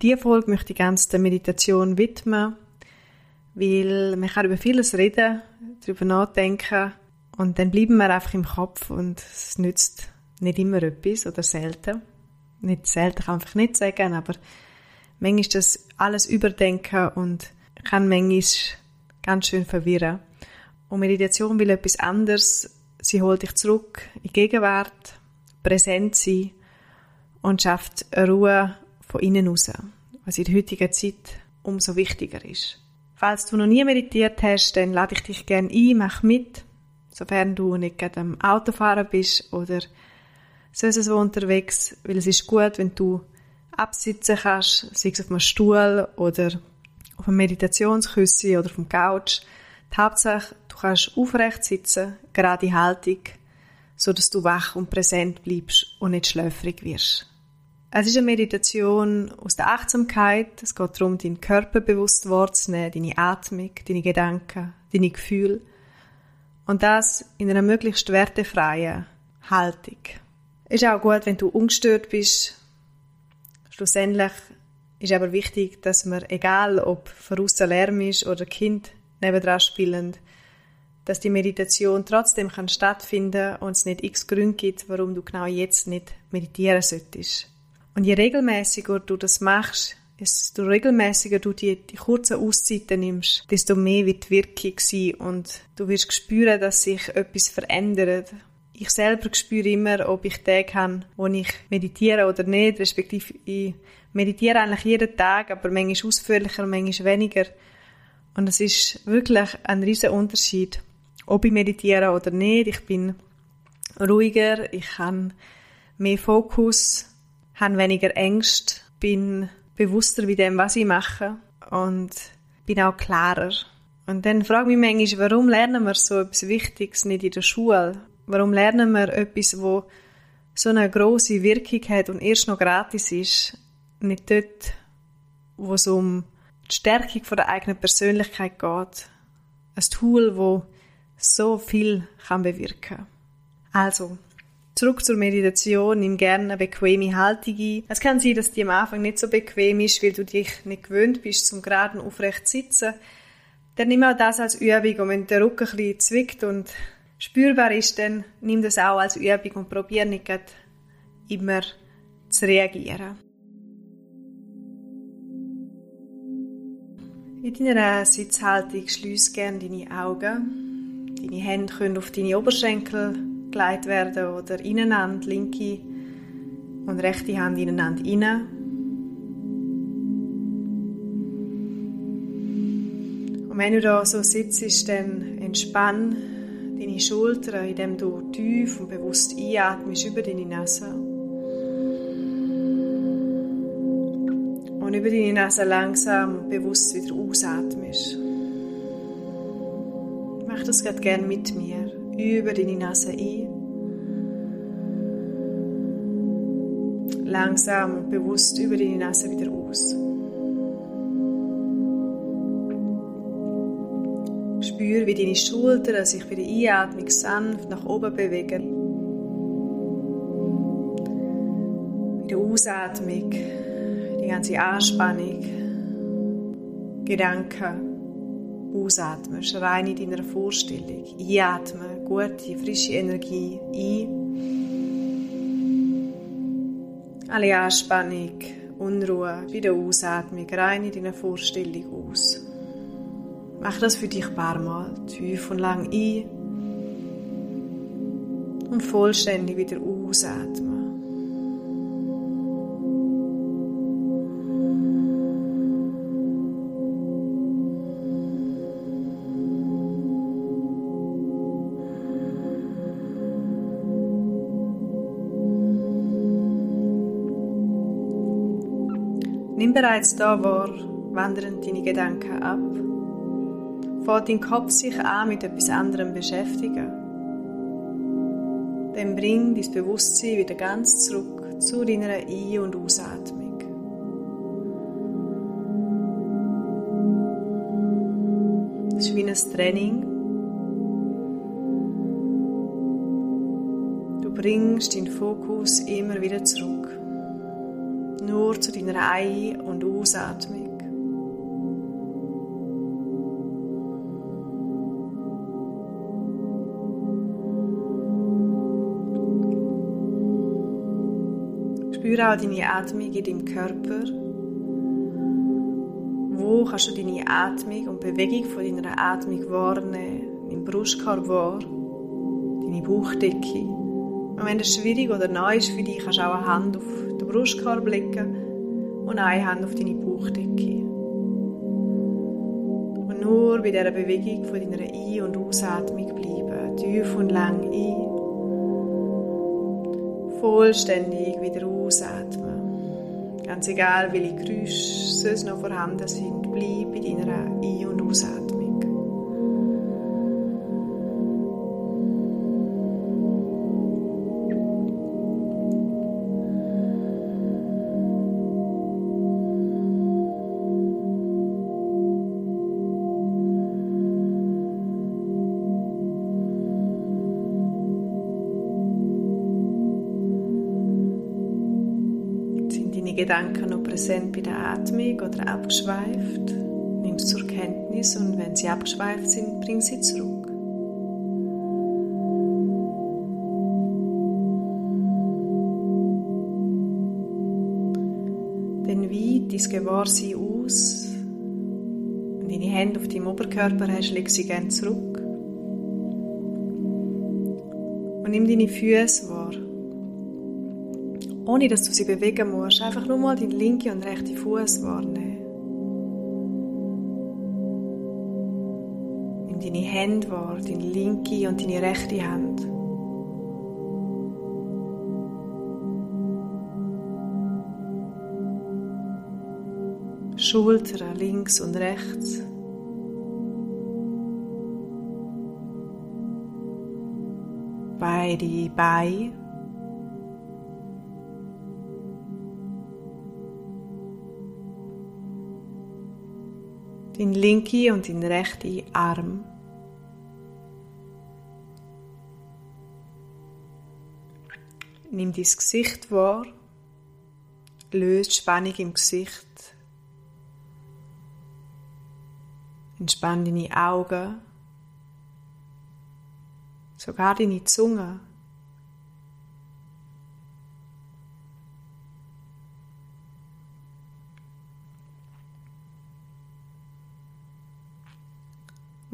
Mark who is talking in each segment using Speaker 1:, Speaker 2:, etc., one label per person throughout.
Speaker 1: Diese Folge möchte ich ganz der Meditation widmen, weil man kann über vieles reden, darüber nachdenken und dann bleiben wir einfach im Kopf und es nützt nicht immer etwas oder selten. Nicht selten kann ich einfach nicht sagen, aber manchmal ist das alles überdenken und kann manchmal ganz schön verwirren. Und Meditation will etwas anderes. Sie holt dich zurück in die Gegenwart, präsent sein und schafft Ruhe von innen raus, was in der heutigen Zeit umso wichtiger ist. Falls du noch nie meditiert hast, dann lade ich dich gerne ein, mach mit, sofern du nicht gerade am Autofahren bist oder sonst so unterwegs, weil es ist gut, wenn du absitzen kannst, sei es auf einem Stuhl oder auf einem Meditationsküssi oder auf dem Couch. Die Hauptsache, du kannst aufrecht sitzen, gerade Haltung, so dass du wach und präsent bleibst und nicht schläfrig wirst. Es ist eine Meditation aus der Achtsamkeit. Es geht darum, deinen Körper bewusst wahrzunehmen, deine Atmung, deine Gedanken, deine Gefühle. Und das in einer möglichst wertefreien Haltung. Ist auch gut, wenn du ungestört bist. Schlussendlich ist aber wichtig, dass man, egal ob draussen Lärm ist oder Kind nebendran spielen, dass die Meditation trotzdem kann stattfinden und es nicht x Gründe gibt, warum du genau jetzt nicht meditieren solltest. Und je regelmäßiger du das machst, desto regelmäßiger du die, die kurzen Auszeiten nimmst, desto mehr wird die Wirkung sein und du wirst spüren, dass sich etwas verändert. Ich selber spüre immer, ob ich Tage habe, wo ich meditiere oder nicht, respektive ich meditiere eigentlich jeden Tag, aber manchmal ausführlicher, manchmal weniger. Und es ist wirklich ein riesen Unterschied, ob ich meditiere oder nicht. Ich bin ruhiger, ich habe mehr Fokus, habe weniger Ängste, bin bewusster wie dem, was ich mache und bin auch klarer. Und dann frage ich mich manchmal, warum lernen wir so etwas Wichtiges nicht in der Schule? Warum lernen wir etwas, wo so eine große Wirkung hat und erst noch gratis ist, nicht dort, wo es um die Stärkung der eigenen Persönlichkeit geht. Ein Tool, wo so viel kann bewirken. Also, Zurück zur Meditation, nimm gerne eine bequeme Haltung ein. Es kann sein, dass die am Anfang nicht so bequem ist, weil du dich nicht gewöhnt bist, zum geraden aufrecht sitzen. Dann nimm auch das als Übung und wenn der Rücken ein bisschen zwickt und spürbar ist, dann nimm das auch als Übung und probier nicht immer zu reagieren. In deiner Sitzhaltung schließ gerne deine Augen. Deine Hände können auf deine Oberschenkel gelegt werden oder ineinander, linke und rechte Hand ineinander rein. Und wenn du da so sitzt, dann entspann deine Schultern, indem du tief und bewusst einatmest über deine Nase. Und über deine Nase langsam und bewusst wieder ausatmest. Mach das gerade gerne mit mir über deine Nase ein. Langsam und bewusst über deine Nase wieder aus. Spür, wie deine Schultern sich bei der Einatmung sanft nach oben bewegen. Bei der Ausatmung die ganze Anspannung, Gedanken ausatmest, rein in deiner Vorstellung. Einatmen, gute, frische Energie ein. Alle Anspannung, Unruhe bei der Ausatmung rein in deiner Vorstellung aus. Mach das für dich ein paar Mal, tief und lang ein und vollständig wieder ausatmen. Nimm bereits da wahr, wandern deine Gedanken ab. Fährt dein Kopf sich an mit etwas anderem beschäftigen. Dann bring dein Bewusstsein wieder ganz zurück zu deiner Ein- und Ausatmung. Das ist wie ein Training. Du bringst deinen Fokus immer wieder zurück. Nur zu deiner Ein- und Ausatmung. Spüre auch deine Atmung in deinem Körper. Wo kannst du deine Atmung und Bewegung von deiner Atmung wahrnehmen? Dein Brustkorb wahr, deine Bauchdecke. Und wenn das schwierig oder neu ist für dich, kannst du auch eine Hand auf den Brustkorb legen und eine Hand auf deine Bauchdecke. Und nur bei dieser Bewegung von deiner Ein- und Ausatmung bleiben. Tief und lang ein. Vollständig wieder ausatmen. Ganz egal, welche Geräusche sonst noch vorhanden sind, bleib bei deiner Ein- und Ausatmung. Gedanken noch präsent bei der Atmung oder abgeschweift? Nimm sie zur Kenntnis und wenn sie abgeschweift sind, bring sie zurück. Dann weit dein Gewahrsein aus. Wenn deine Hände auf deinem Oberkörper hast, leg sie gerne zurück. Und nimm deine Füße wahr ohne dass du sie bewegen musst. Einfach nur mal deinen linken und rechten Fuß wahrnehmen. Nimm deine Hände wahr, deine linke und deine rechte Hand. Schultern links und rechts. Beide Beine. Den linken und den rechten Arm. Nimm dein Gesicht wahr, löst Spannung im Gesicht, entspann deine Augen, sogar deine Zunge.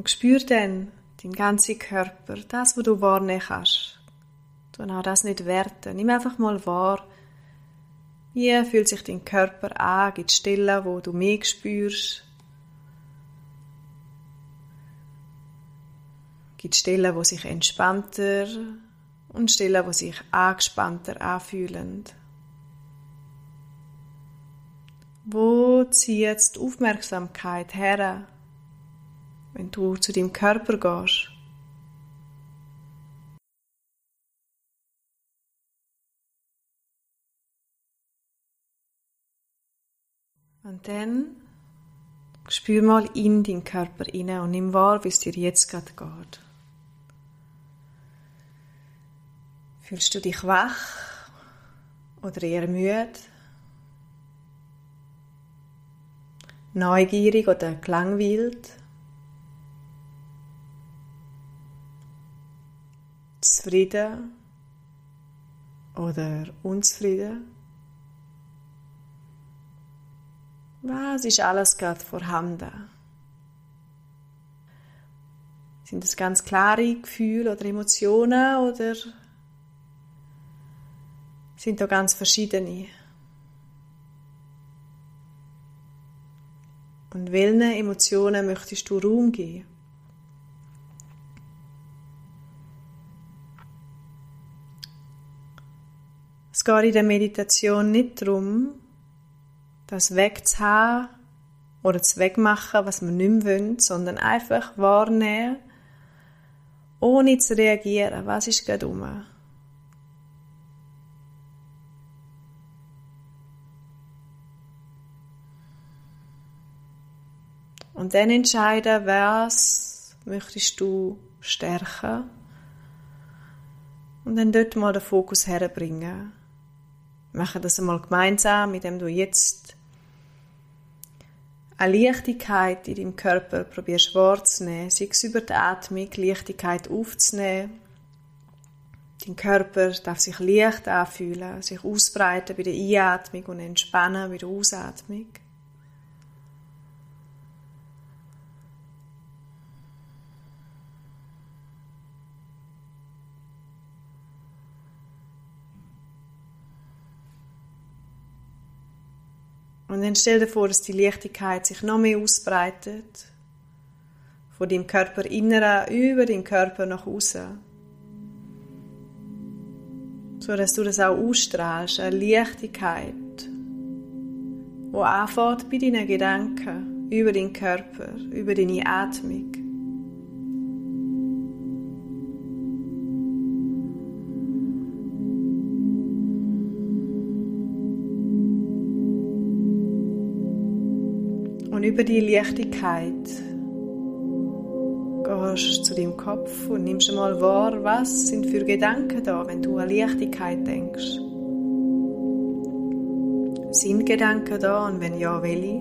Speaker 1: Und spür dann deinen ganzen Körper, das, was du wahrnehmen kannst. Du auch das nicht werten. Nimm einfach mal wahr, wie fühlt sich dein Körper an, gibt Stellen, wo du mehr spürst. Gibt Stellen, wo sich entspannter und Stellen, wo sich angespannter anfühlen. Wo zieht die Aufmerksamkeit her? Wenn du zu deinem Körper gehst. Und dann spür mal in deinen Körper hinein und nimm wahr, wie es dir jetzt gerade geht. Fühlst du dich wach oder eher müde? Neugierig oder gelangweilt? Zufrieden oder unzufrieden? Was ist alles gerade vorhanden? Sind das ganz klare Gefühle oder Emotionen oder sind da ganz verschiedene? Und welchen Emotionen möchtest du Raum geben? Es geht in der Meditation nicht darum, das wegzuhaben oder zu wegmachen, was wir nicht mehr wollen, sondern einfach wahrnehmen, ohne zu reagieren. Was ist gerade um? Und dann entscheiden, was möchtest du stärken. Und dann dort mal den Fokus herbringen. Machen das einmal gemeinsam, indem du jetzt eine Leichtigkeit in deinem Körper probierst wahrzunehmen, sei es über die Atmung, Leichtigkeit aufzunehmen. Dein Körper darf sich leicht anfühlen, sich ausbreiten bei der Einatmung und entspannen bei der Ausatmung. Und dann stell dir vor, dass die Leichtigkeit sich noch mehr ausbreitet. Von deinem Körperinneren über den Körper nach außen. So dass du das auch ausstrahlst, eine Leichtigkeit, die anfängt bei deinen Gedanken, über den Körper, über deine Atmung. Über die Leichtigkeit gehst zu deinem Kopf und nimmst einmal wahr, was sind für Gedanken da, wenn du an Leichtigkeit denkst. Sind Gedanken da und wenn ja, welche?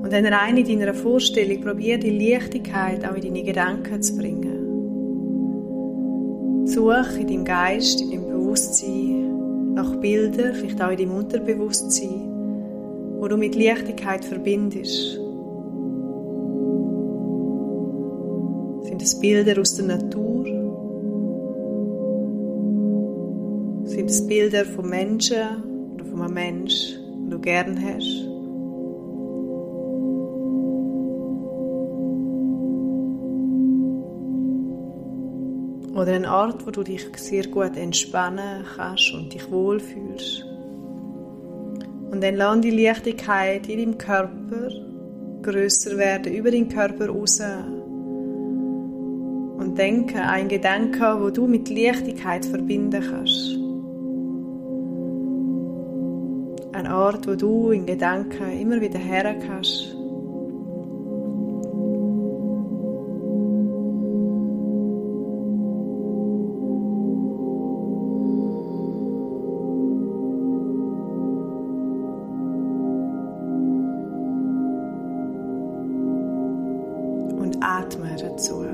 Speaker 1: Und dann rein in deiner Vorstellung probier die Leichtigkeit auch in deine Gedanken zu bringen. Such in deinem Geist, in deinem Bewusstsein nach Bildern, vielleicht auch in deinem Unterbewusstsein, wo du mit Leichtigkeit verbindest. Sind es Bilder aus der Natur? Sind es Bilder von Menschen oder von einem Mensch, den du gern hast? Oder ein Ort, wo du dich sehr gut entspannen kannst und dich wohlfühlst. Und dann lass die Leichtigkeit in deinem Körper größer werden, über den Körper raus. Und denke an einen Gedanken, wo du mit Leichtigkeit verbinden kannst. Ein Ort, wo du in Gedanken immer wieder her. Atme dazu.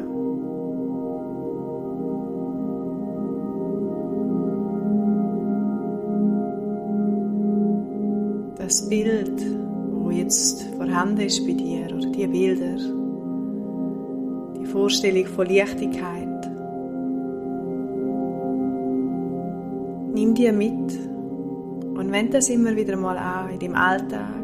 Speaker 1: Das Bild, wo jetzt vorhanden ist bei dir, oder die Bilder, die Vorstellung von Leichtigkeit, nimm dir mit und wende das immer wieder mal an in deinem Alltag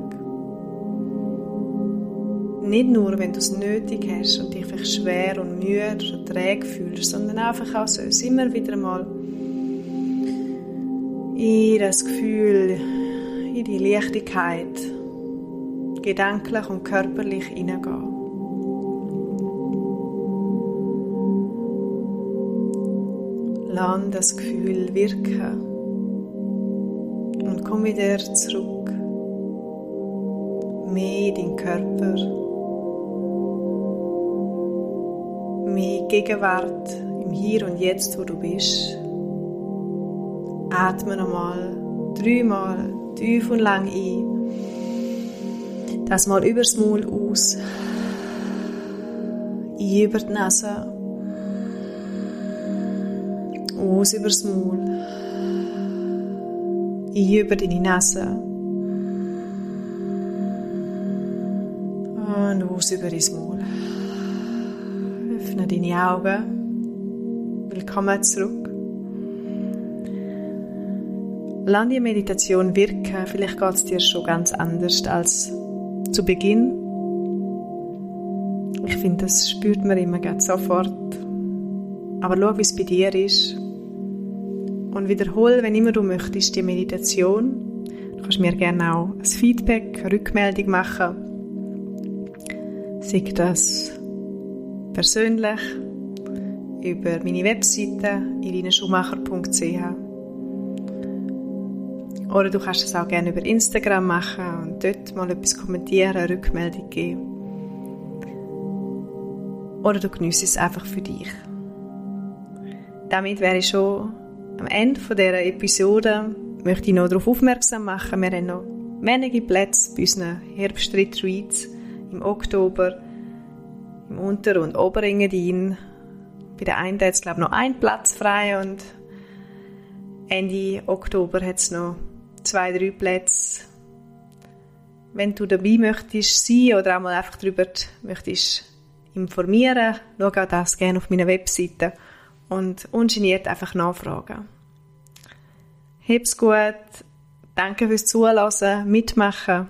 Speaker 1: nicht nur, wenn du es nötig hast und dich vielleicht schwer und müde oder träge fühlst, sondern einfach auch so immer wieder mal in das Gefühl, in die Leichtigkeit, gedanklich und körperlich hineingehen. Lass das Gefühl wirken und komm wieder zurück. Mehr in deinen Körper. Gegenwart im Hier und Jetzt, wo du bist. Atme nochmal dreimal tief und lang ein. Das mal übers Maul aus. Ein über die Nase. Aus übers Maul. Ein über deine Nase. Und aus über dein Maul. Öffne deine Augen. Willkommen zurück. Lass die Meditation wirken. Vielleicht geht es dir schon ganz anders als zu Beginn. Ich finde, das spürt man immer ganz sofort. Aber schau, wie es bei dir ist. Und wiederhole, wenn immer du möchtest, die Meditation. Du kannst mir gerne auch ein Feedback, eine Rückmeldung machen. Sei das persönlich über meine Webseite irinenschumacher.ch oder du kannst es auch gerne über Instagram machen und dort mal etwas kommentieren, eine Rückmeldung geben. Oder du genießt es einfach für dich. Damit wäre ich schon am Ende dieser Episode. Möchte ich noch darauf aufmerksam machen, wir haben noch wenige Plätze bei unseren Herbstretreats im Oktober im Unter- und Oberengadin. Bei der einen hat es, glaube noch einen Platz frei und Ende Oktober hat es noch zwei, drei Plätze. Wenn du dabei möchtest sein oder auch mal einfach darüber möchtest informieren, schau auch das gerne auf meiner Webseite und ungeniert einfach nachfragen. Hab's gut, danke fürs Zuhören, mitmachen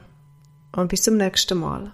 Speaker 1: und bis zum nächsten Mal.